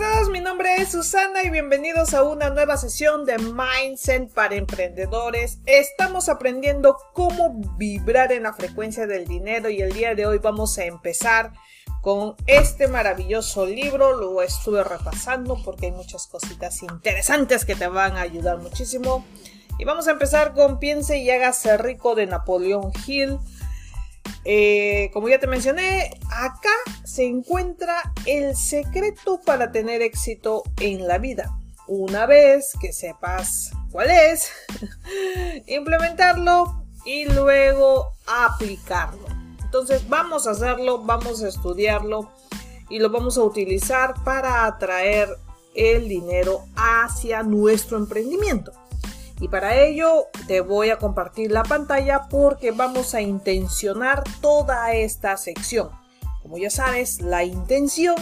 todos, mi nombre es Susana y bienvenidos a una nueva sesión de Mindset para emprendedores. Estamos aprendiendo cómo vibrar en la frecuencia del dinero y el día de hoy vamos a empezar con este maravilloso libro. Lo estuve repasando porque hay muchas cositas interesantes que te van a ayudar muchísimo. Y vamos a empezar con Piense y hágase rico de Napoleón Hill. Eh, como ya te mencioné, acá se encuentra el secreto para tener éxito en la vida. Una vez que sepas cuál es, implementarlo y luego aplicarlo. Entonces vamos a hacerlo, vamos a estudiarlo y lo vamos a utilizar para atraer el dinero hacia nuestro emprendimiento. Y para ello te voy a compartir la pantalla porque vamos a intencionar toda esta sección. Como ya sabes, la intención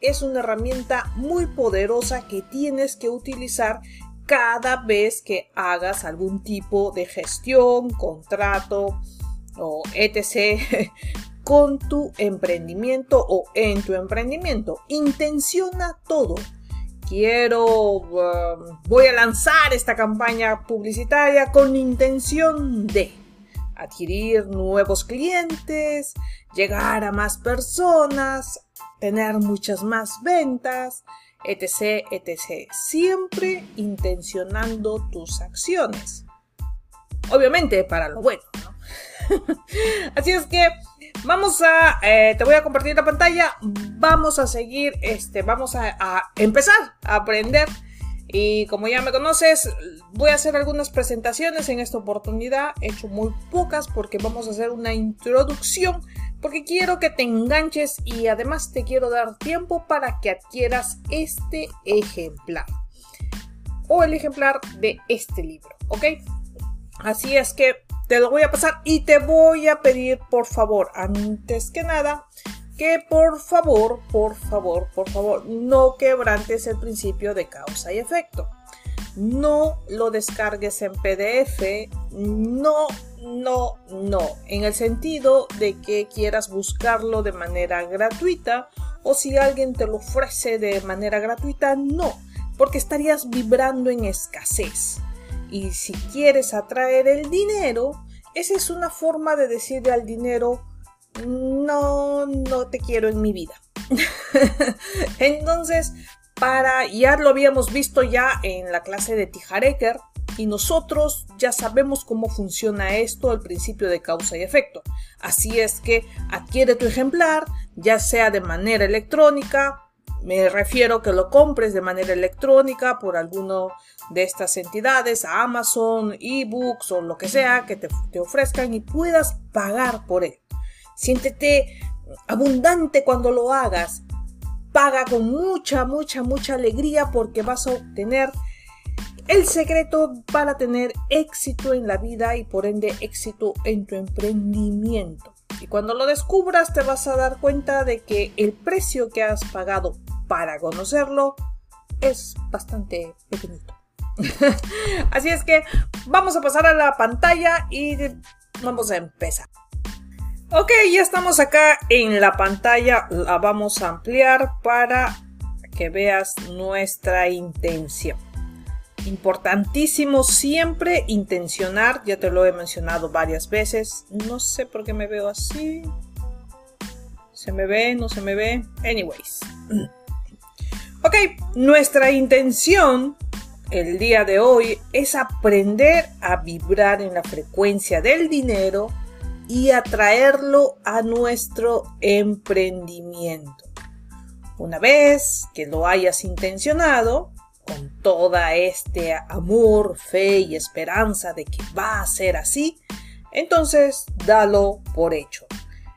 es una herramienta muy poderosa que tienes que utilizar cada vez que hagas algún tipo de gestión, contrato o etc. con tu emprendimiento o en tu emprendimiento. Intenciona todo quiero, um, voy a lanzar esta campaña publicitaria con intención de adquirir nuevos clientes, llegar a más personas, tener muchas más ventas, etc., etc. Siempre intencionando tus acciones. Obviamente para lo bueno, ¿no? Así es que Vamos a, eh, te voy a compartir la pantalla. Vamos a seguir, este, vamos a, a, empezar a aprender. Y como ya me conoces, voy a hacer algunas presentaciones en esta oportunidad. He hecho muy pocas porque vamos a hacer una introducción. Porque quiero que te enganches y además te quiero dar tiempo para que adquieras este ejemplar. O el ejemplar de este libro, ¿ok? Así es que te lo voy a pasar y te voy a pedir, por favor, antes que nada, que por favor, por favor, por favor, no quebrantes el principio de causa y efecto. No lo descargues en PDF, no, no, no, en el sentido de que quieras buscarlo de manera gratuita o si alguien te lo ofrece de manera gratuita, no, porque estarías vibrando en escasez. Y si quieres atraer el dinero, esa es una forma de decirle al dinero, no, no te quiero en mi vida. Entonces, para, ya lo habíamos visto ya en la clase de Tijareker, y nosotros ya sabemos cómo funciona esto al principio de causa y efecto. Así es que adquiere tu ejemplar, ya sea de manera electrónica, me refiero que lo compres de manera electrónica por alguno de estas entidades, Amazon, ebooks o lo que sea que te, te ofrezcan y puedas pagar por él. Siéntete abundante cuando lo hagas. Paga con mucha, mucha, mucha alegría porque vas a obtener el secreto para tener éxito en la vida y por ende éxito en tu emprendimiento. Y cuando lo descubras te vas a dar cuenta de que el precio que has pagado para conocerlo es bastante pequeñito. Así es que vamos a pasar a la pantalla y vamos a empezar. Ok, ya estamos acá en la pantalla. La vamos a ampliar para que veas nuestra intención. Importantísimo siempre intencionar, ya te lo he mencionado varias veces. No sé por qué me veo así. ¿Se me ve? ¿No se me ve? Anyways. Ok, nuestra intención el día de hoy es aprender a vibrar en la frecuencia del dinero y atraerlo a nuestro emprendimiento. Una vez que lo hayas intencionado, con toda este amor, fe y esperanza de que va a ser así, entonces dalo por hecho.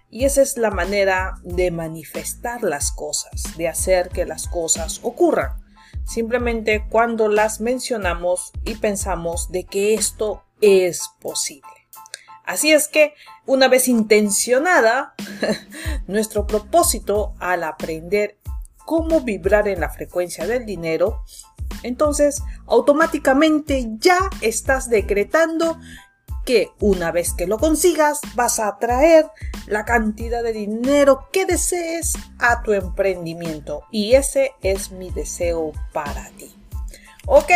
Y esa es la manera de manifestar las cosas, de hacer que las cosas ocurran. Simplemente cuando las mencionamos y pensamos de que esto es posible. Así es que, una vez intencionada, nuestro propósito al aprender cómo vibrar en la frecuencia del dinero, entonces automáticamente ya estás decretando que una vez que lo consigas vas a atraer la cantidad de dinero que desees a tu emprendimiento. Y ese es mi deseo para ti. ¿Ok?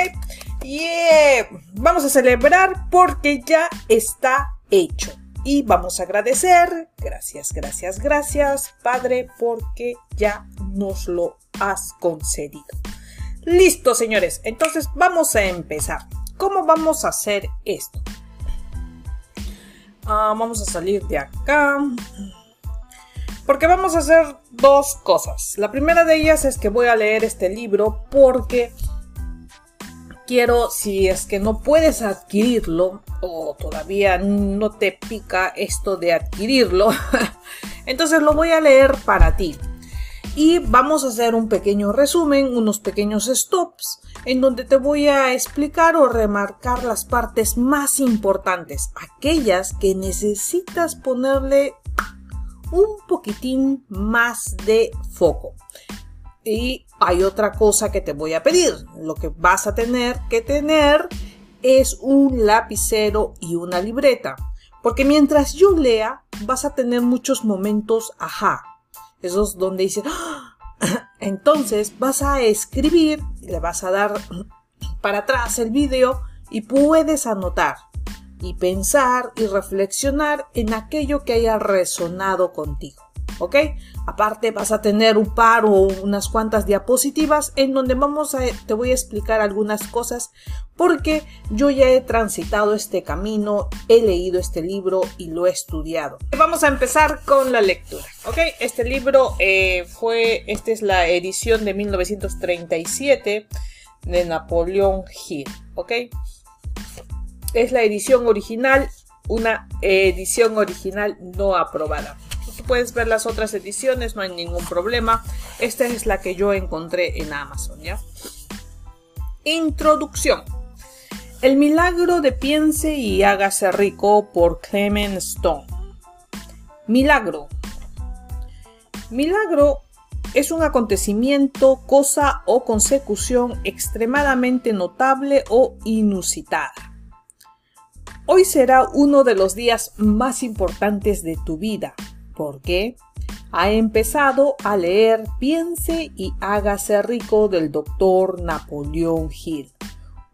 Y vamos a celebrar porque ya está hecho. Y vamos a agradecer, gracias, gracias, gracias, Padre, porque ya nos lo has concedido. Listo, señores. Entonces vamos a empezar. ¿Cómo vamos a hacer esto? Ah, vamos a salir de acá. Porque vamos a hacer dos cosas. La primera de ellas es que voy a leer este libro porque quiero, si es que no puedes adquirirlo o todavía no te pica esto de adquirirlo, entonces lo voy a leer para ti. Y vamos a hacer un pequeño resumen, unos pequeños stops, en donde te voy a explicar o remarcar las partes más importantes, aquellas que necesitas ponerle un poquitín más de foco. Y hay otra cosa que te voy a pedir. Lo que vas a tener que tener es un lapicero y una libreta. Porque mientras yo lea, vas a tener muchos momentos ajá. Esos donde dices, ¡Ah! entonces vas a escribir, le vas a dar para atrás el vídeo y puedes anotar y pensar y reflexionar en aquello que haya resonado contigo. ¿Ok? Aparte vas a tener un par o unas cuantas diapositivas en donde vamos a, te voy a explicar algunas cosas porque yo ya he transitado este camino, he leído este libro y lo he estudiado. Vamos a empezar con la lectura, ¿ok? Este libro eh, fue, esta es la edición de 1937 de Napoleón Hill, ¿ok? Es la edición original, una edición original no aprobada puedes ver las otras ediciones, no hay ningún problema. Esta es la que yo encontré en Amazon, ¿ya? Introducción. El milagro de Piense y hágase rico por Clement Stone. Milagro. Milagro es un acontecimiento, cosa o consecución extremadamente notable o inusitada. Hoy será uno de los días más importantes de tu vida, porque ha empezado a leer Piense y hágase rico del doctor Napoleón Hill.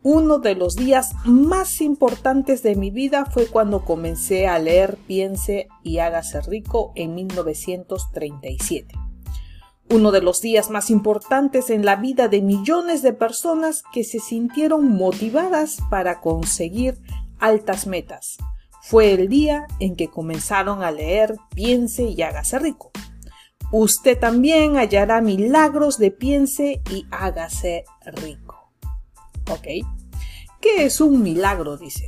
Uno de los días más importantes de mi vida fue cuando comencé a leer Piense y hágase rico en 1937. Uno de los días más importantes en la vida de millones de personas que se sintieron motivadas para conseguir altas metas fue el día en que comenzaron a leer Piense y hágase rico. Usted también hallará milagros de piense y hágase rico. ¿Ok? ¿Qué es un milagro? Dice.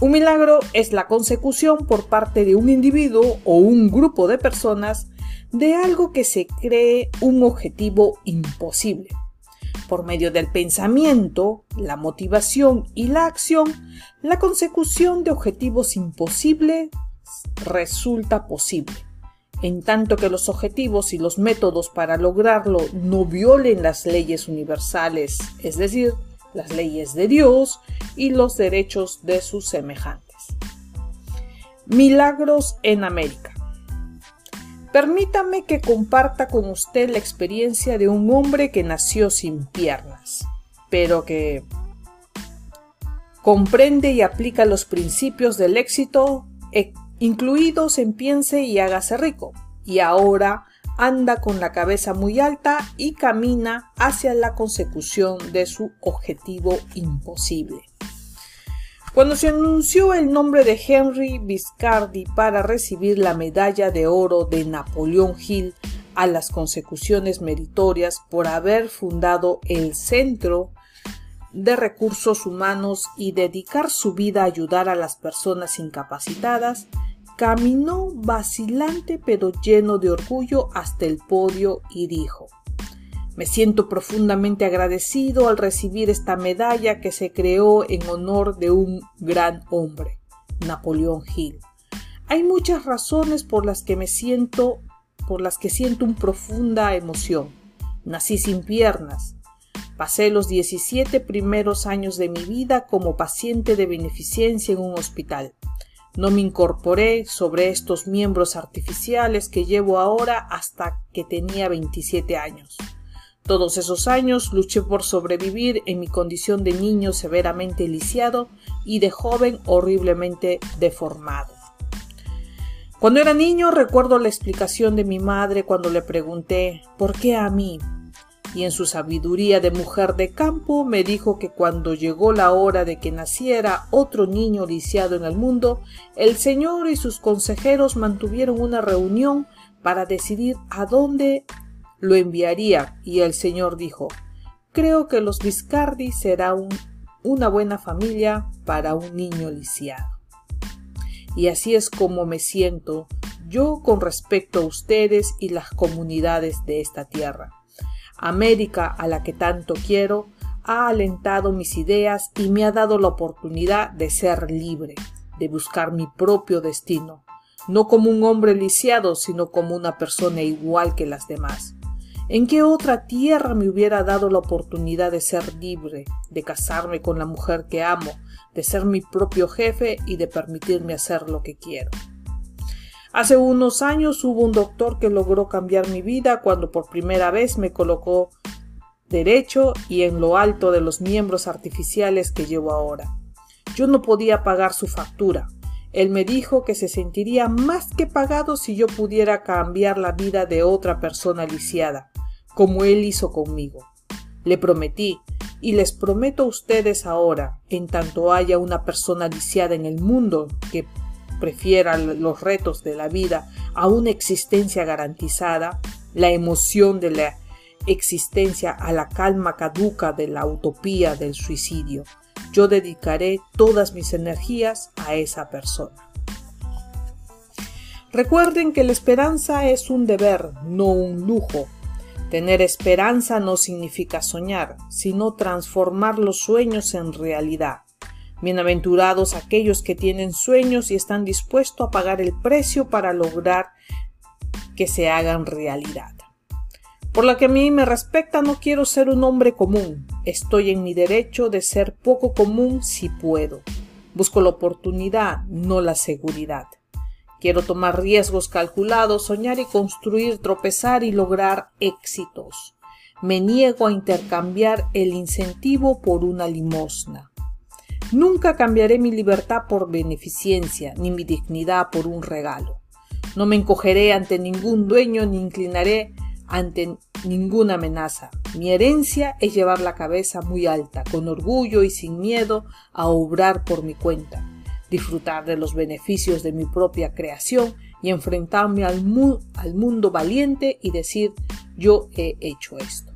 Un milagro es la consecución por parte de un individuo o un grupo de personas de algo que se cree un objetivo imposible por medio del pensamiento, la motivación y la acción, la consecución de objetivos imposibles resulta posible. En tanto que los objetivos y los métodos para lograrlo no violen las leyes universales, es decir, las leyes de Dios y los derechos de sus semejantes. Milagros en América. Permítame que comparta con usted la experiencia de un hombre que nació sin piernas, pero que comprende y aplica los principios del éxito eh, incluidos en piense y hágase rico, y ahora anda con la cabeza muy alta y camina hacia la consecución de su objetivo imposible. Cuando se anunció el nombre de Henry Viscardi para recibir la medalla de oro de Napoleón Hill a las consecuciones meritorias por haber fundado el Centro de Recursos Humanos y dedicar su vida a ayudar a las personas incapacitadas, caminó vacilante pero lleno de orgullo hasta el podio y dijo me siento profundamente agradecido al recibir esta medalla que se creó en honor de un gran hombre, Napoleón Hill. Hay muchas razones por las que me siento, por las que siento una profunda emoción. Nací sin piernas, Pasé los 17 primeros años de mi vida como paciente de beneficencia en un hospital. No me incorporé sobre estos miembros artificiales que llevo ahora hasta que tenía 27 años. Todos esos años luché por sobrevivir en mi condición de niño severamente lisiado y de joven horriblemente deformado. Cuando era niño recuerdo la explicación de mi madre cuando le pregunté ¿por qué a mí? Y en su sabiduría de mujer de campo me dijo que cuando llegó la hora de que naciera otro niño lisiado en el mundo, el Señor y sus consejeros mantuvieron una reunión para decidir a dónde lo enviaría y el señor dijo Creo que los Viscardi será una buena familia para un niño lisiado. Y así es como me siento yo con respecto a ustedes y las comunidades de esta tierra. América, a la que tanto quiero, ha alentado mis ideas y me ha dado la oportunidad de ser libre, de buscar mi propio destino, no como un hombre lisiado, sino como una persona igual que las demás. ¿En qué otra tierra me hubiera dado la oportunidad de ser libre, de casarme con la mujer que amo, de ser mi propio jefe y de permitirme hacer lo que quiero? Hace unos años hubo un doctor que logró cambiar mi vida cuando por primera vez me colocó derecho y en lo alto de los miembros artificiales que llevo ahora. Yo no podía pagar su factura. Él me dijo que se sentiría más que pagado si yo pudiera cambiar la vida de otra persona lisiada como Él hizo conmigo. Le prometí, y les prometo a ustedes ahora, en tanto haya una persona lisiada en el mundo que prefiera los retos de la vida a una existencia garantizada, la emoción de la existencia a la calma caduca de la utopía del suicidio. Yo dedicaré todas mis energías a esa persona. Recuerden que la esperanza es un deber, no un lujo, Tener esperanza no significa soñar, sino transformar los sueños en realidad. Bienaventurados aquellos que tienen sueños y están dispuestos a pagar el precio para lograr que se hagan realidad. Por lo que a mí me respecta, no quiero ser un hombre común. Estoy en mi derecho de ser poco común si puedo. Busco la oportunidad, no la seguridad. Quiero tomar riesgos calculados, soñar y construir, tropezar y lograr éxitos. Me niego a intercambiar el incentivo por una limosna. Nunca cambiaré mi libertad por beneficencia, ni mi dignidad por un regalo. No me encogeré ante ningún dueño ni inclinaré ante ninguna amenaza. Mi herencia es llevar la cabeza muy alta, con orgullo y sin miedo a obrar por mi cuenta disfrutar de los beneficios de mi propia creación y enfrentarme al, mundo valiente y decir yo he hecho esto.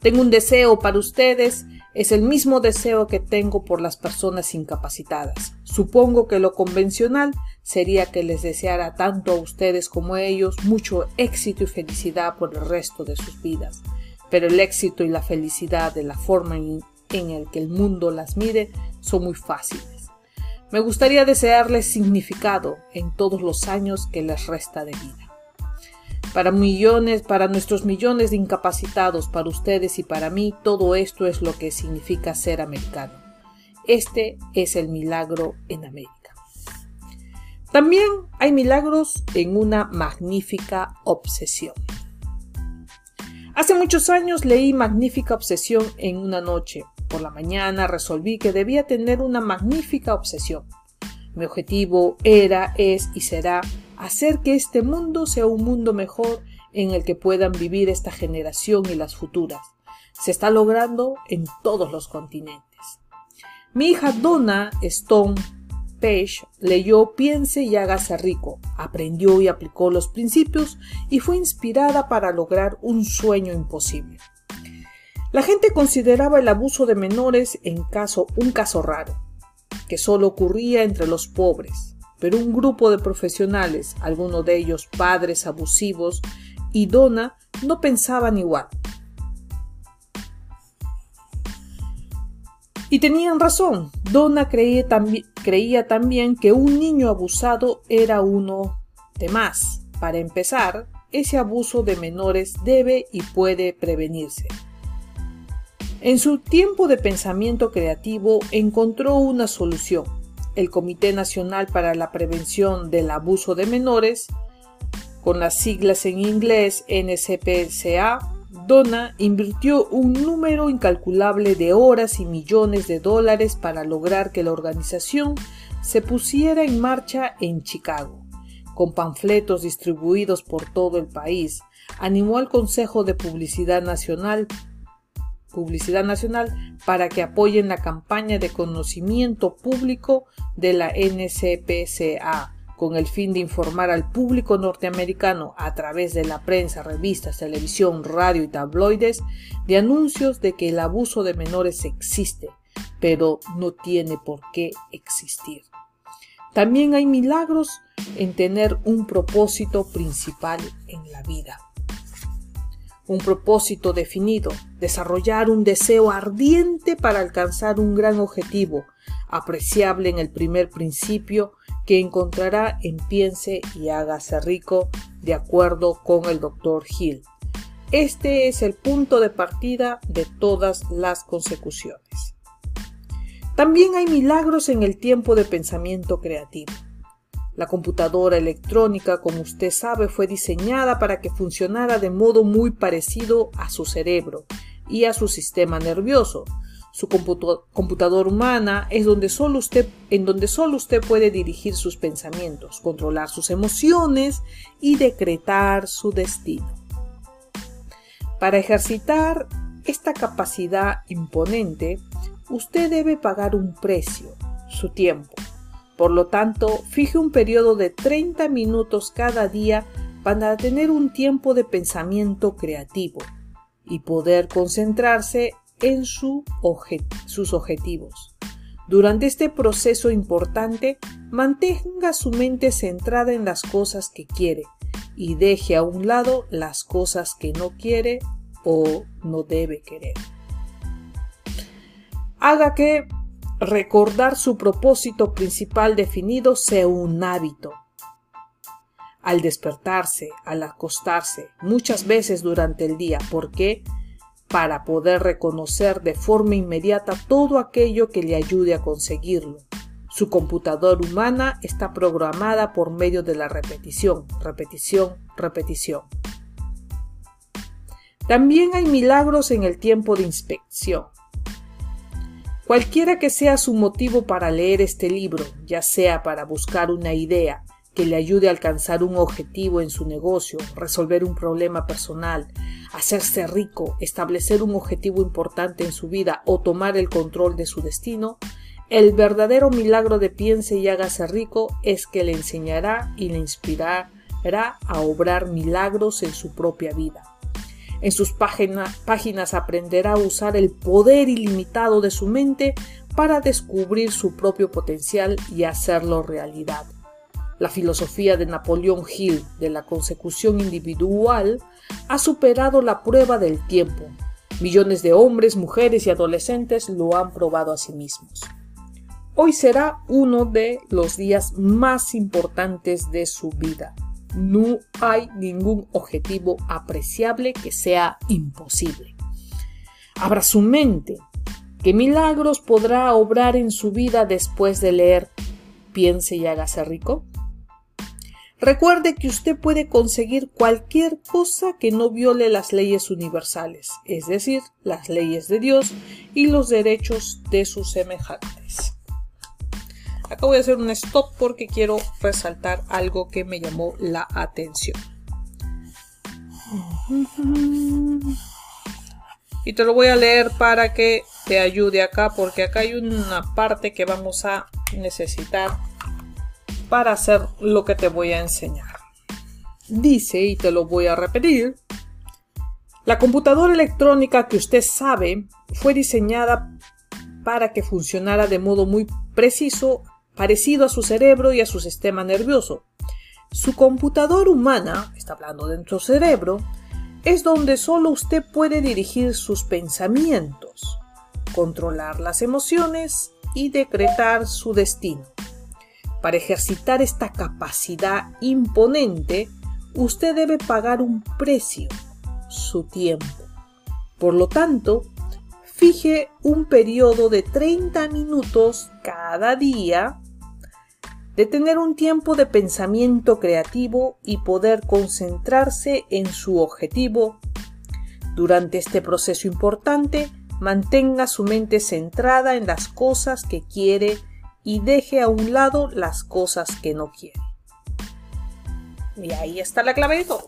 Tengo un deseo para ustedes, es el mismo deseo que tengo por las personas incapacitadas. Supongo que lo convencional sería que les deseara tanto a ustedes como a ellos mucho éxito y felicidad por el resto de sus vidas. Pero el éxito y la felicidad de la forma en, el que el mundo las mire son muy fáciles. Me gustaría desearles significado en todos los años que les resta de vida. Para millones, para nuestros millones de incapacitados, para ustedes y para mí, todo esto es lo que significa ser americano. Este es el milagro en América. También hay milagros en una magnífica obsesión. Hace muchos años leí Magnífica Obsesión en una noche por la mañana resolví que debía tener una magnífica obsesión. Mi objetivo era, es y será hacer que este mundo sea un mundo mejor en el que puedan vivir esta generación y las futuras. Se está logrando en todos los continentes. Mi hija Donna Stone Page leyó Piense y hágase rico, aprendió y aplicó los principios y fue inspirada para lograr un sueño imposible. La gente consideraba el abuso de menores en caso un caso raro, que solo ocurría entre los pobres, pero un grupo de profesionales, algunos de ellos padres abusivos, y Donna no pensaban igual. Y tenían razón. Donna creía, creía también que un niño abusado era uno de más. Para empezar, ese abuso de menores debe y puede prevenirse. En su tiempo de pensamiento creativo encontró una solución. El Comité Nacional para la Prevención del Abuso de Menores, con las siglas en inglés NCPCA, Donna invirtió un número incalculable de horas y millones de dólares para lograr que la organización se pusiera en marcha en Chicago. Con panfletos distribuidos por todo el país, animó al Consejo de Publicidad Nacional Publicidad Nacional para que apoyen la campaña de conocimiento público de la NCPCA con el fin de informar al público norteamericano a través de la prensa, revistas, televisión, radio y tabloides de anuncios de que el abuso de menores existe, pero no tiene por qué existir. También hay milagros en tener un propósito principal en la vida. Un propósito definido, desarrollar un deseo ardiente para alcanzar un gran objetivo, apreciable en el primer principio que encontrará en Piense y hágase rico, de acuerdo con el Dr. Hill. Este es el punto de partida de todas las consecuciones. También hay milagros en el tiempo de pensamiento creativo. La computadora electrónica, como usted sabe, fue diseñada para que funcionara de modo muy parecido a su cerebro y a su sistema nervioso, su computadora humana es donde solo usted, en donde solo usted puede dirigir sus pensamientos, controlar sus emociones y decretar su destino. Para ejercitar esta capacidad imponente, usted debe pagar un precio, su tiempo. Por lo tanto, fije un periodo de 30 minutos cada día para tener un tiempo de pensamiento creativo y poder concentrarse en sus objetivos. Durante este proceso importante, mantenga su mente centrada en las cosas que quiere y deje a un lado las cosas que no quiere o no debe querer. Haga que recordar su propósito principal definido sea un hábito. Al despertarse, al acostarse, muchas veces durante el día, porque para poder reconocer de forma inmediata todo aquello que le ayude a conseguirlo. Su computadora humana está programada por medio de la repetición, repetición, repetición. También hay milagros en el tiempo de inspección. Cualquiera que sea su motivo para leer este libro, ya sea para buscar una idea que le ayude a alcanzar un objetivo en su negocio, resolver un problema personal, hacerse rico, establecer un objetivo importante en su vida o tomar el control de su destino, el verdadero milagro de piense y hágase rico es que le enseñará y le inspirará a obrar milagros en su propia vida. En sus páginas aprenderá a usar el poder ilimitado de su mente para descubrir su propio potencial y hacerlo realidad. La filosofía de Napoleón Hill de la consecución individual ha superado la prueba del tiempo. Millones de hombres, mujeres y adolescentes lo han probado a sí mismos. Hoy será uno de los días más importantes de su vida. No hay ningún objetivo apreciable que sea imposible. Abra su mente. ¿Qué milagros podrá obrar en su vida después de leer Piense y hágase rico? Recuerde que usted puede conseguir cualquier cosa que no viole las leyes universales, es decir, las leyes de Dios y los derechos de sus semejantes. Acá voy a hacer un stop porque quiero resaltar algo que me llamó la atención. Y te lo voy a leer para que te ayude acá porque acá hay una parte que vamos a necesitar para hacer lo que te voy a enseñar. Dice, y te lo voy a repetir, la computadora electrónica que usted sabe fue diseñada para que funcionara de modo muy preciso, parecido a su cerebro y a su sistema nervioso. Su computadora humana, está hablando de nuestro cerebro, es donde solo usted puede dirigir sus pensamientos, controlar las emociones y decretar su destino. Para ejercitar esta capacidad imponente, usted debe pagar un precio, su tiempo. Por lo tanto, fije un periodo de 30 minutos cada día, de tener un tiempo de pensamiento creativo y poder concentrarse en su objetivo. Durante este proceso importante, mantenga su mente centrada en las cosas que quiere y deje a un lado las cosas que no quiere. Y ahí está la clave de todo.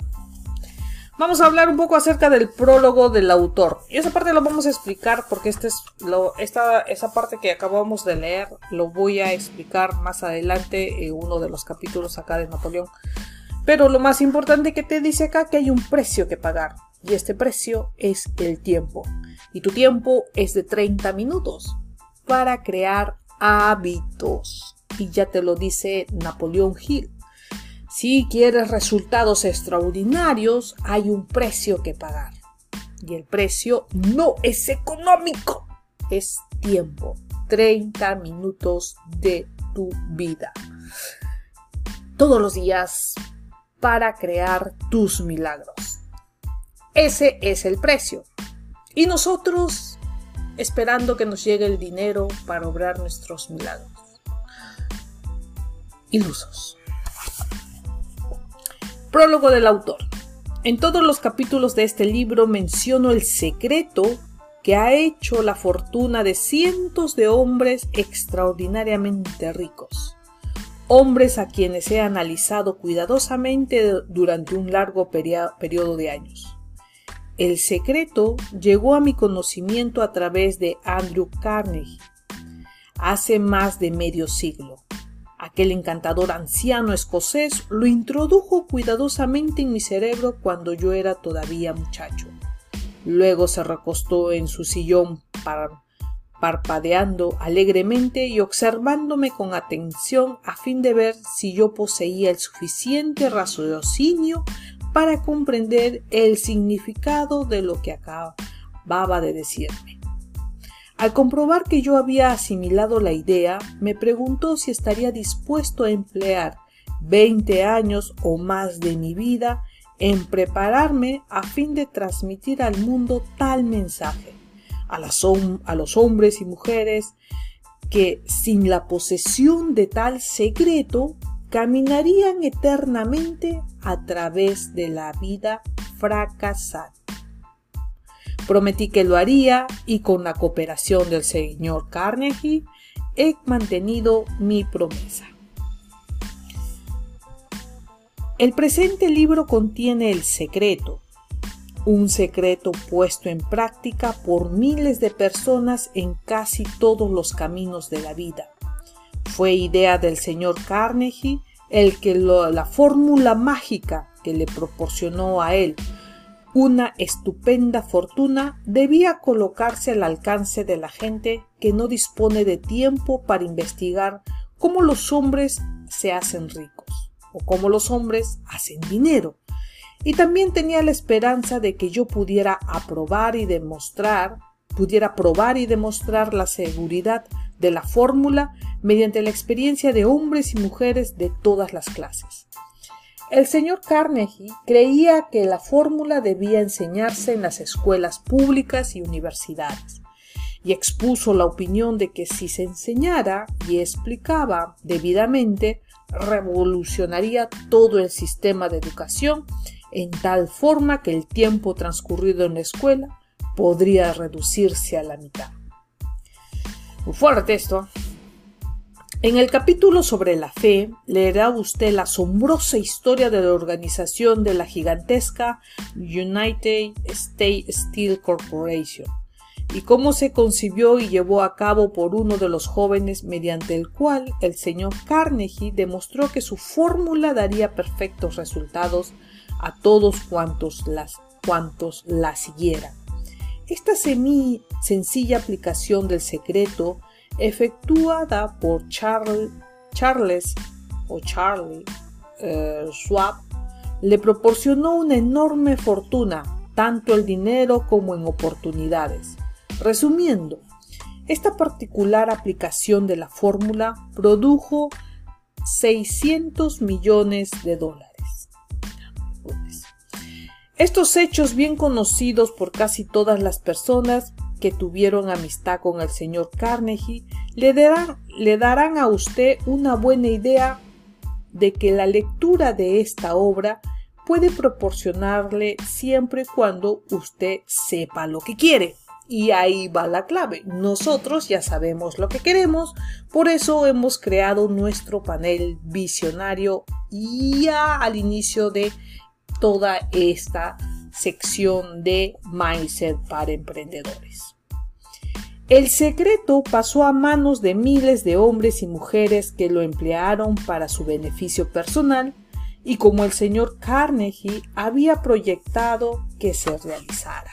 Vamos a hablar un poco acerca del prólogo del autor. Y esa parte lo vamos a explicar porque este es lo, esa parte que acabamos de leer lo voy a explicar más adelante en uno de los capítulos acá de Napoleón. Pero lo más importante que te dice acá que hay un precio que pagar. Y este precio es el tiempo. Y tu tiempo es de 30 minutos para crear hábitos. Y ya te lo dice Napoleón Hill. Si quieres resultados extraordinarios, hay un precio que pagar. Y el precio no es económico, es tiempo. 30 minutos de tu vida. Todos los días para crear tus milagros. Ese es el precio. Y nosotros esperando que nos llegue el dinero para obrar nuestros milagros. Ilusos. Prólogo del autor. En todos los capítulos de este libro menciono el secreto que ha hecho la fortuna de cientos de hombres extraordinariamente ricos. Hombres a quienes he analizado cuidadosamente durante un largo periodo de años. El secreto llegó a mi conocimiento a través de Andrew Carnegie hace más de medio siglo. Aquel encantador anciano escocés lo introdujo cuidadosamente en mi cerebro cuando yo era todavía muchacho. Luego se recostó en su sillón parpadeando alegremente y observándome con atención a fin de ver si yo poseía el suficiente raciocinio para comprender el significado de lo que acababa de decirme. Al comprobar que yo había asimilado la idea, me preguntó si estaría dispuesto a emplear 20 años o más de mi vida en prepararme a fin de transmitir al mundo tal mensaje, a, a los hombres y mujeres que sin la posesión de tal secreto caminarían eternamente a través de la vida fracasada. Prometí que lo haría y con la cooperación del señor Carnegie he mantenido mi promesa. El presente libro contiene el secreto, un secreto puesto en práctica por miles de personas en casi todos los caminos de la vida. Fue idea del señor Carnegie el que la fórmula mágica que le proporcionó a él una estupenda fortuna debía colocarse al alcance de la gente que no dispone de tiempo para investigar cómo los hombres se hacen ricos o cómo los hombres hacen dinero. Y también tenía la esperanza de que yo pudiera aprobar y demostrar, pudiera probar y demostrar la seguridad de la fórmula mediante la experiencia de hombres y mujeres de todas las clases. El señor Carnegie creía que la fórmula debía enseñarse en las escuelas públicas y universidades, y expuso la opinión de que si se enseñara y explicaba debidamente, revolucionaría todo el sistema de educación en tal forma que el tiempo transcurrido en la escuela podría reducirse a la mitad. Fuerte esto. En el capítulo sobre la fe leerá usted la asombrosa historia de la organización de la gigantesca United States Steel Corporation y cómo se concibió y llevó a cabo por uno de los jóvenes mediante el cual el señor Carnegie demostró que su fórmula daría perfectos resultados a todos cuantos, las, cuantos la siguieran. Esta sencilla aplicación del secreto efectuada por Charles o Charlie eh, Schwab, le proporcionó una enorme fortuna, tanto el dinero como en oportunidades. Resumiendo, esta particular aplicación de la fórmula produjo 600 millones de dólares. Estos hechos bien conocidos por casi todas las personas que tuvieron amistad con el señor Carnegie le darán, a usted una buena idea de que la lectura de esta obra puede proporcionarle siempre cuando usted sepa lo que quiere. Y ahí va la clave. Nosotros ya sabemos lo que queremos, por eso hemos creado nuestro panel visionario ya al inicio de toda esta sección de Mindset para emprendedores. El secreto pasó a manos de miles de hombres y mujeres que lo emplearon para su beneficio personal y como el señor Carnegie había proyectado que se realizara.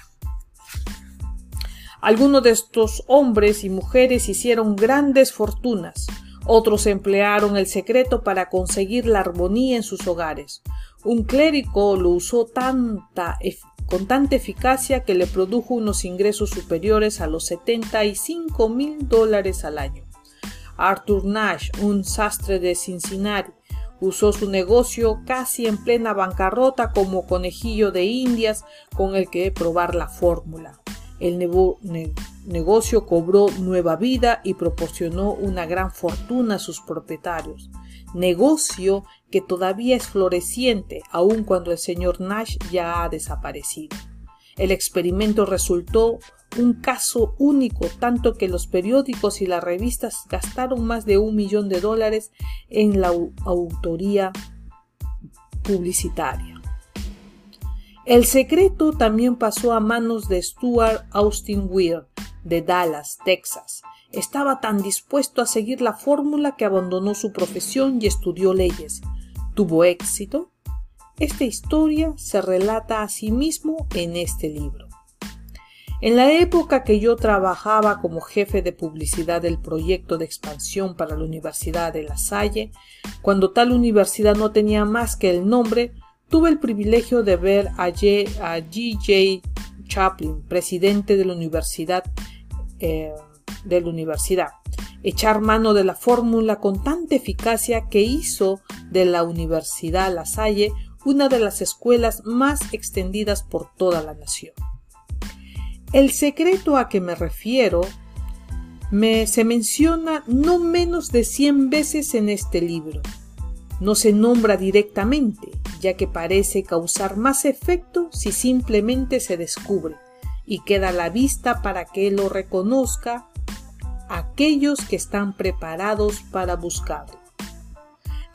Algunos de estos hombres y mujeres hicieron grandes fortunas, otros emplearon el secreto para conseguir la armonía en sus hogares. Un clérigo lo usó con tanta eficacia que le produjo unos ingresos superiores a los 75 mil dólares al año. Arthur Nash, un sastre de Cincinnati, usó su negocio casi en plena bancarrota como conejillo de indias con el que probar la fórmula. El negocio cobró nueva vida y proporcionó una gran fortuna a sus propietarios. Negocio que todavía es floreciente aun cuando el señor Nash ya ha desaparecido. El experimento resultó un caso único, tanto que los periódicos y las revistas gastaron más de un millón de dólares en la autoría publicitaria. El secreto también pasó a manos de Stuart Austin Weir, de Dallas, Texas, estaba tan dispuesto a seguir la fórmula que abandonó su profesión y estudió leyes. ¿Tuvo éxito? Esta historia se relata a sí mismo en este libro. En la época que yo trabajaba como jefe de publicidad del proyecto de expansión para la Universidad de La Salle, cuando tal universidad no tenía más que el nombre, tuve el privilegio de ver a G. Chaplin, presidente de la universidad eh, de la universidad, echar mano de la fórmula con tanta eficacia que hizo de la Universidad La Salle una de las escuelas más extendidas por toda la nación. El secreto a que me refiero me, se menciona no menos de 100 veces en este libro. No se nombra directamente, ya que parece causar más efecto si simplemente se descubre y queda la vista para que lo reconozca aquellos que están preparados para buscarlo.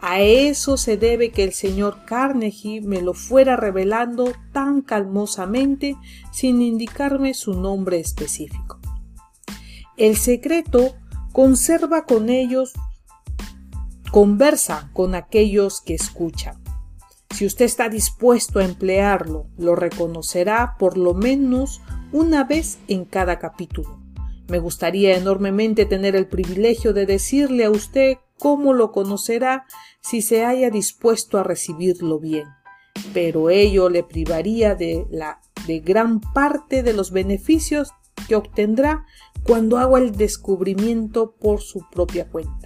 A eso se debe que el señor Carnegie me lo fuera revelando tan calmosamente sin indicarme su nombre específico. El secreto conserva con ellos, conversa con aquellos que escuchan. Si usted está dispuesto a emplearlo, lo reconocerá por lo menos una vez en cada capítulo. Me gustaría enormemente tener el privilegio de decirle a usted cómo lo conocerá si se haya dispuesto a recibirlo bien, pero ello le privaría de la de gran parte de los beneficios que obtendrá cuando haga el descubrimiento por su propia cuenta.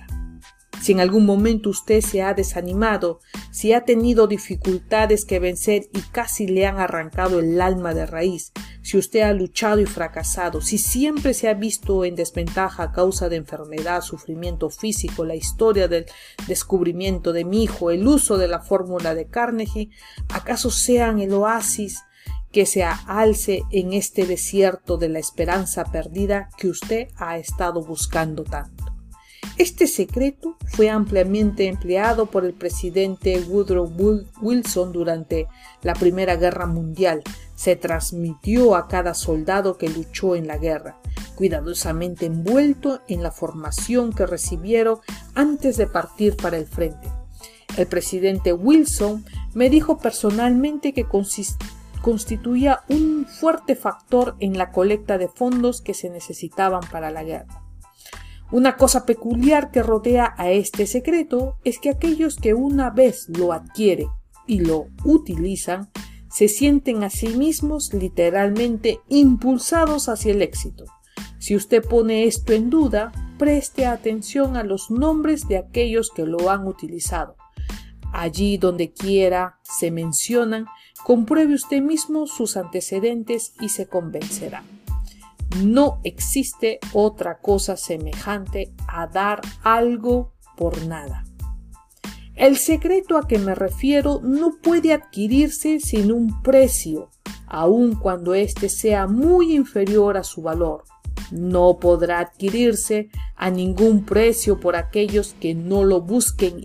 Si en algún momento usted se ha desanimado, si ha tenido dificultades que vencer y casi le han arrancado el alma de raíz, si usted ha luchado y fracasado, si siempre se ha visto en desventaja a causa de enfermedad, sufrimiento físico, la historia del descubrimiento de mi hijo, el uso de la fórmula de Carnegie, ¿acaso sean el oasis que se alce en este desierto de la esperanza perdida que usted ha estado buscando tanto? Este secreto fue ampliamente empleado por el presidente Woodrow Wilson durante la Primera Guerra Mundial. Se transmitió a cada soldado que luchó en la guerra, cuidadosamente envuelto en la formación que recibieron antes de partir para el frente. El presidente Wilson me dijo personalmente que constituía un fuerte factor en la colecta de fondos que se necesitaban para la guerra. Una cosa peculiar que rodea a este secreto es que aquellos que una vez lo adquieren y lo utilizan se sienten a sí mismos literalmente impulsados hacia el éxito. Si usted pone esto en duda, preste atención a los nombres de aquellos que lo han utilizado. Allí donde quiera se mencionan, compruebe usted mismo sus antecedentes y se convencerá. No existe otra cosa semejante a dar algo por nada. El secreto a que me refiero no puede adquirirse sin un precio, aun cuando éste sea muy inferior a su valor. No podrá adquirirse a ningún precio por aquellos que no lo busquen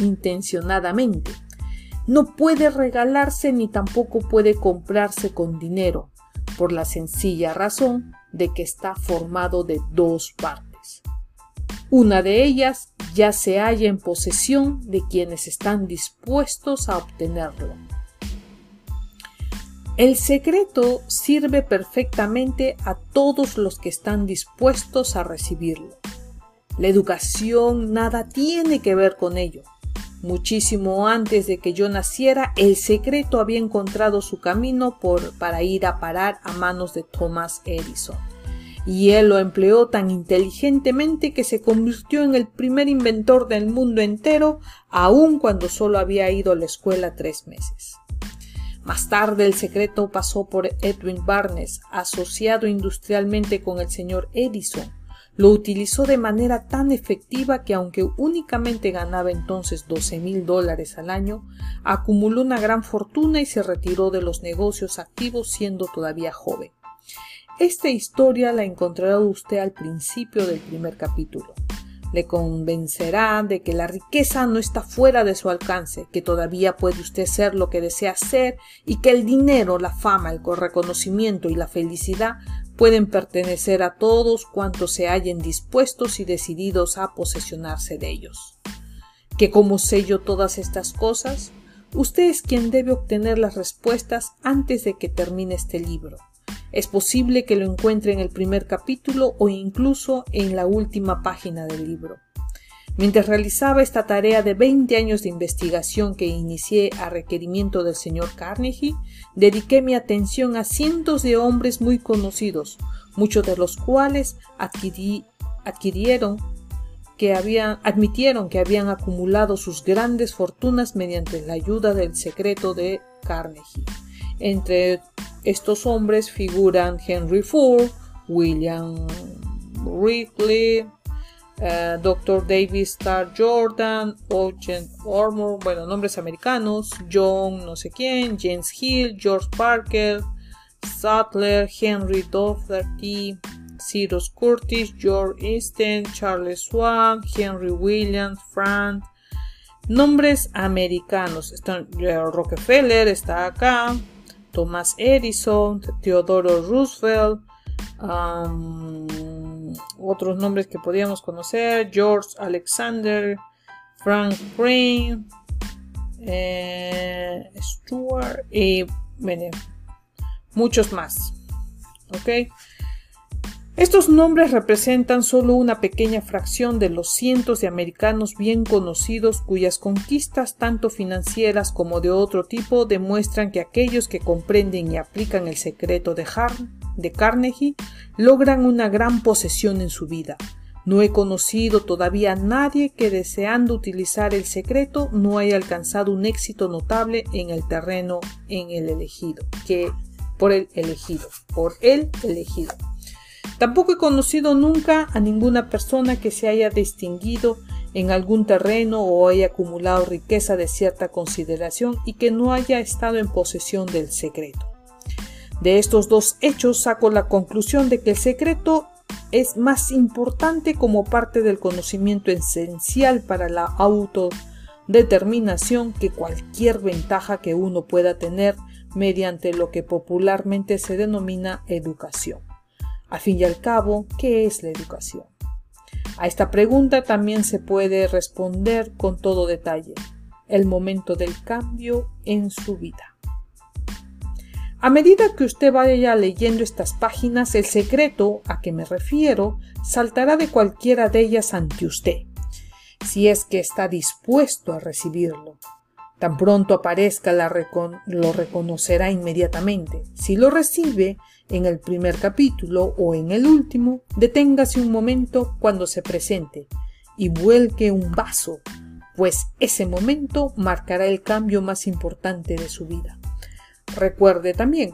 intencionadamente. No puede regalarse ni tampoco puede comprarse con dinero, por la sencilla razón de que está formado de dos partes. Una de ellas ya se halla en posesión de quienes están dispuestos a obtenerlo. El secreto sirve perfectamente a todos los que están dispuestos a recibirlo. La educación nada tiene que ver con ello. Muchísimo antes de que yo naciera, el secreto había encontrado su camino por, para ir a parar a manos de Thomas Edison. Y él lo empleó tan inteligentemente que se convirtió en el primer inventor del mundo entero, aun cuando solo había ido a la escuela tres meses. Más tarde el secreto pasó por Edwin Barnes, asociado industrialmente con el señor Edison, lo utilizó de manera tan efectiva que aunque únicamente ganaba entonces 12 mil dólares al año, acumuló una gran fortuna y se retiró de los negocios activos siendo todavía joven. Esta historia la encontrará usted al principio del primer capítulo. Le convencerá de que la riqueza no está fuera de su alcance, que todavía puede usted ser lo que desea ser y que el dinero, la fama, el reconocimiento y la felicidad pueden pertenecer a todos cuantos se hallen dispuestos y decididos a posesionarse de ellos. ¿Que cómo sé yo todas estas cosas? Usted es quien debe obtener las respuestas antes de que termine este libro. Es posible que lo encuentre en el primer capítulo o incluso en la última página del libro. Mientras realizaba esta tarea de 20 años de investigación que inicié a requerimiento del señor Carnegie, dediqué mi atención a cientos de hombres muy conocidos, muchos de los cuales adquirieron que habían, admitieron que habían acumulado sus grandes fortunas mediante la ayuda del secreto de Carnegie. Entre estos hombres figuran Henry Ford, William Wrigley, eh, Dr. David Starr Jordan, Ogden Ormore, bueno, nombres americanos, John no sé quién, James Hill, George Parker, Sattler, Henry Dougherty, Cyrus Curtis, George Easton, Charles Swan, Henry Williams, Frank, nombres americanos. Rockefeller está acá, Thomas Edison, Theodore Roosevelt, otros nombres que podíamos conocer, George Alexander, Frank Green, eh, Stuart y muchos más. Estos nombres representan solo una pequeña fracción de los cientos de americanos bien conocidos cuyas conquistas tanto financieras como de otro tipo demuestran que aquellos que comprenden y aplican el secreto de, de Carnegie logran una gran posesión en su vida. No he conocido todavía a nadie que deseando utilizar el secreto no haya alcanzado un éxito notable en el terreno en el elegido, que por el elegido, por el elegido. Tampoco he conocido nunca a ninguna persona que se haya distinguido en algún terreno o haya acumulado riqueza de cierta consideración y que no haya estado en posesión del secreto. De estos dos hechos saco la conclusión de que el secreto es más importante como parte del conocimiento esencial para la autodeterminación que cualquier ventaja que uno pueda tener mediante lo que popularmente se denomina educación. A fin y al cabo, ¿qué es la educación? A esta pregunta también se puede responder con todo detalle, el momento del cambio en su vida. A medida que usted vaya leyendo estas páginas, el secreto a que me refiero saltará de cualquiera de ellas ante usted, si es que está dispuesto a recibirlo. Tan pronto aparezca lo reconocerá inmediatamente. Si lo recibe, en el primer capítulo o en el último, deténgase un momento cuando se presente y vuelque un vaso, pues ese momento marcará el cambio más importante de su vida. Recuerde también,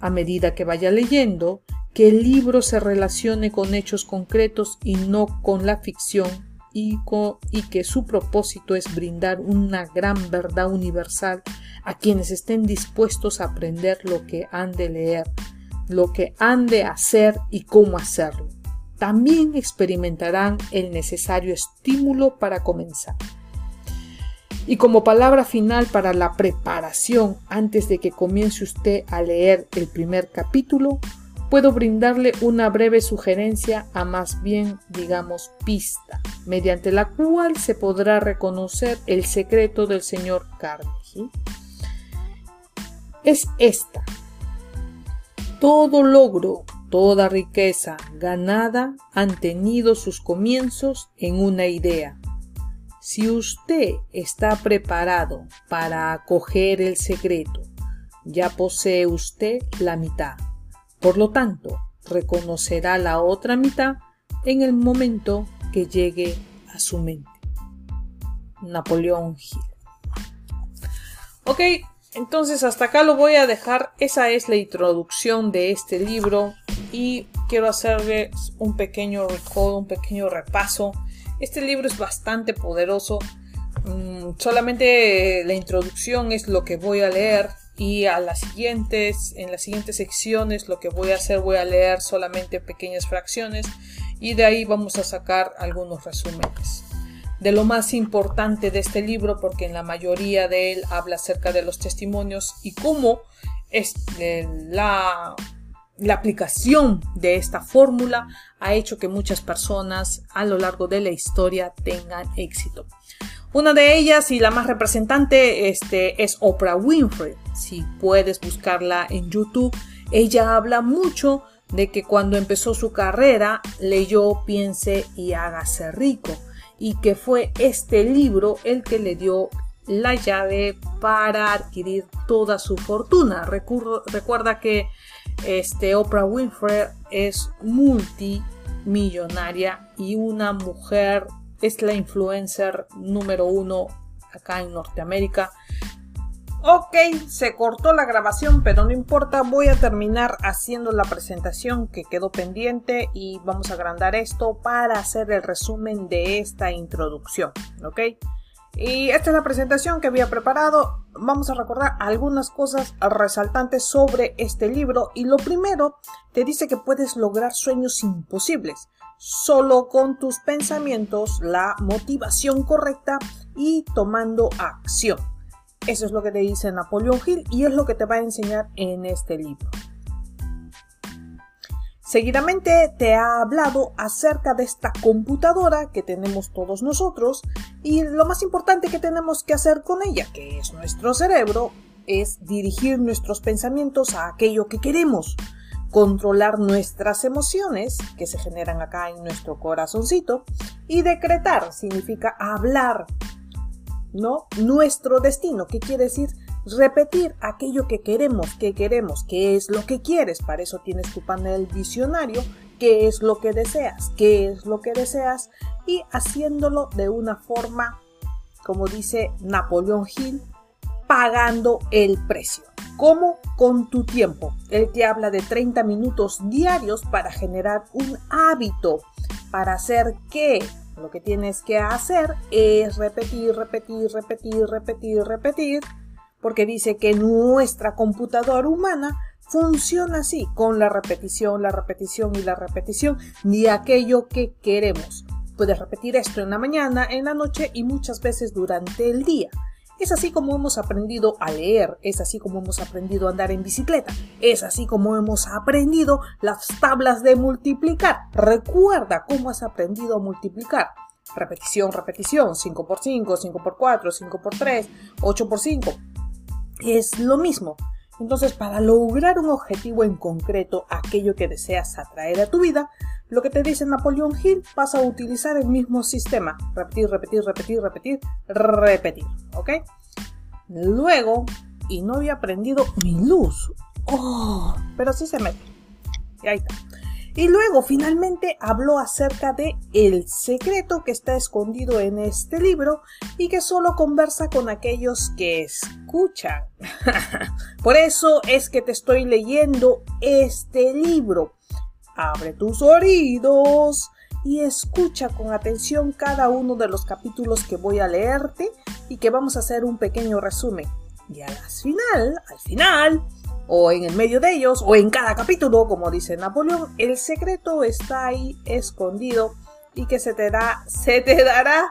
a medida que vaya leyendo, que el libro se relacione con hechos concretos y no con la ficción y, que su propósito es brindar una gran verdad universal a quienes estén dispuestos a aprender lo que han de leer, lo que han de hacer y cómo hacerlo. También experimentarán el necesario estímulo para comenzar. Y como palabra final para la preparación antes de que comience usted a leer el primer capítulo, puedo brindarle una breve sugerencia a más bien, digamos, pista, mediante la cual se podrá reconocer el secreto del señor Carnegie. Es esta. Todo logro, toda riqueza ganada han tenido sus comienzos en una idea si usted está preparado para acoger el secreto, ya posee usted la mitad. Por lo tanto, reconocerá la otra mitad en el momento que llegue a su mente. Napoleón Hill. Ok, entonces hasta acá lo voy a dejar. Esa es la introducción de este libro y quiero hacerles un pequeño recall, un pequeño repaso este libro es bastante poderoso. Mm, solamente la introducción es lo que voy a leer y a las siguientes, en las siguientes secciones lo que voy a hacer voy a leer solamente pequeñas fracciones y de ahí vamos a sacar algunos resúmenes de lo más importante de este libro porque en la mayoría de él habla acerca de los testimonios y cómo es eh, la la aplicación de esta fórmula ha hecho que muchas personas a lo largo de la historia tengan éxito. Una de ellas y la más representante este, es Oprah Winfrey. Si puedes buscarla en YouTube, ella habla mucho de que cuando empezó su carrera leyó Piense y hágase rico y que fue este libro el que le dio la llave para adquirir toda su fortuna. recuerda que este, Oprah Winfrey es multimillonaria y una mujer es la influencer número uno acá en Norteamérica. Ok, se cortó la grabación, pero no importa, voy a terminar haciendo la presentación que quedó pendiente y vamos a agrandar esto para hacer el resumen de esta introducción, ¿ok? Y esta es la presentación que había preparado. Vamos a recordar algunas cosas resaltantes sobre este libro. Y lo primero, te dice que puedes lograr sueños imposibles solo con tus pensamientos, la motivación correcta y tomando acción. Eso es lo que te dice Napoleón Hill y es lo que te va a enseñar en este libro. Seguidamente te ha hablado acerca de esta computadora que tenemos todos nosotros y lo más importante que tenemos que hacer con ella, que es nuestro cerebro, es dirigir nuestros pensamientos a aquello que queremos, controlar nuestras emociones que se generan acá en nuestro corazoncito y decretar significa hablar, ¿no? Nuestro destino, ¿qué quiere decir? Repetir aquello que queremos, que queremos, qué es lo que quieres. Para eso tienes tu panel visionario, qué es lo que deseas, qué es lo que deseas y haciéndolo de una forma, como dice Napoleón Hill, pagando el precio. ¿Cómo? Con tu tiempo. Él te habla de 30 minutos diarios para generar un hábito, para hacer que lo que tienes que hacer es repetir, repetir, repetir, repetir, repetir porque dice que nuestra computadora humana funciona así, con la repetición, la repetición y la repetición de aquello que queremos. Puedes repetir esto en la mañana, en la noche y muchas veces durante el día. Es así como hemos aprendido a leer, es así como hemos aprendido a andar en bicicleta, es así como hemos aprendido las tablas de multiplicar. Recuerda cómo has aprendido a multiplicar. Repetición, repetición, 5 por 5, 5 es lo mismo. Entonces, para lograr un objetivo en concreto, aquello que deseas atraer a tu vida, lo que te dice Napoleón Hill, vas a utilizar el mismo sistema. Repetir, repetir, repetir, repetir, repetir. ¿Ok? Luego, y no había aprendido mi luz. Oh, pero sí se mete. Y ahí está. Y luego finalmente habló acerca de el secreto que está escondido en este libro y que solo conversa con aquellos que escuchan. Por eso es que te estoy leyendo este libro. abre tus oídos y escucha con atención cada uno de los capítulos que voy a leerte y que vamos a hacer un pequeño resumen. Y al final, al final, o en el medio de ellos, o en cada capítulo, como dice Napoleón, el secreto está ahí escondido y que se te da, se te dará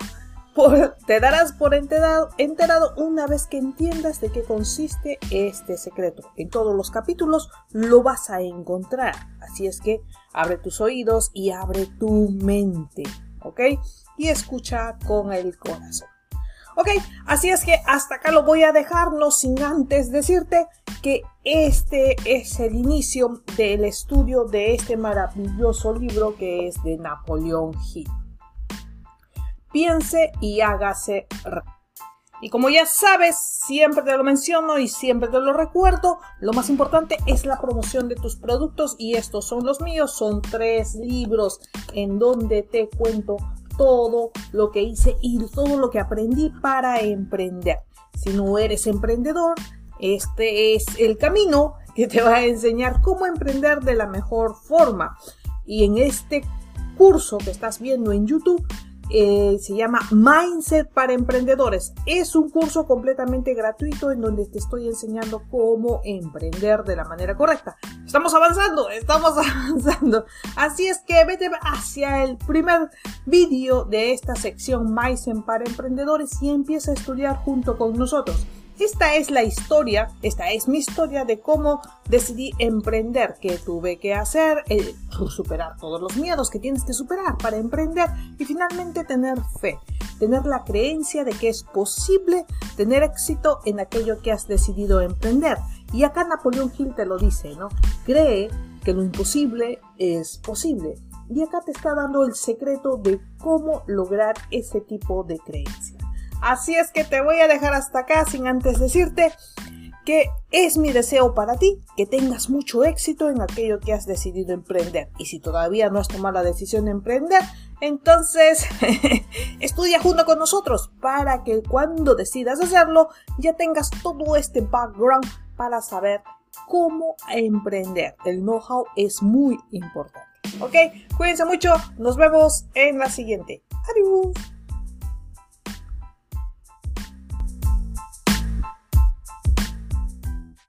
te darás por enterado, enterado una vez que entiendas de qué consiste este secreto. En todos los capítulos lo vas a encontrar. Así es que abre tus oídos y abre tu mente. ¿Ok? Y escucha con el corazón. Ok, así es que hasta acá lo voy a dejar, no sin antes decirte que este es el inicio del estudio de este maravilloso libro que es de Napoleón Hill piense y hágase. Y como ya sabes, siempre te lo menciono y siempre te lo recuerdo, lo más importante es la promoción de tus productos y estos son los míos, son tres libros en donde te cuento todo lo que hice y todo lo que aprendí para emprender. Si no eres emprendedor, este es el camino que te va a enseñar cómo emprender de la mejor forma. Y en este curso que estás viendo en YouTube, eh, se llama Mindset para Emprendedores. Es un curso completamente gratuito en donde te estoy enseñando cómo emprender de la manera correcta. Estamos avanzando, estamos avanzando. Así es que vete hacia el primer vídeo de esta sección Mindset para Emprendedores y empieza a estudiar junto con nosotros. Esta es la historia, esta es mi historia de cómo decidí emprender, qué tuve que hacer, el, superar todos los miedos que tienes que superar para emprender y finalmente tener fe, tener la creencia de que es posible tener éxito en aquello que has decidido emprender. Y acá Napoleón Hill te lo dice, ¿no? Cree que lo imposible es posible. Y acá te está dando el secreto de cómo lograr ese tipo de creencia. Así es que te voy a dejar hasta acá sin antes decirte que es mi deseo para ti que tengas mucho éxito en aquello que has decidido emprender. Y si todavía no has tomado la decisión de emprender, entonces estudia junto con nosotros para que cuando decidas hacerlo ya tengas todo este background para saber cómo emprender. El know-how es muy importante. ¿Ok? Cuídense mucho. Nos vemos en la siguiente. Adiós.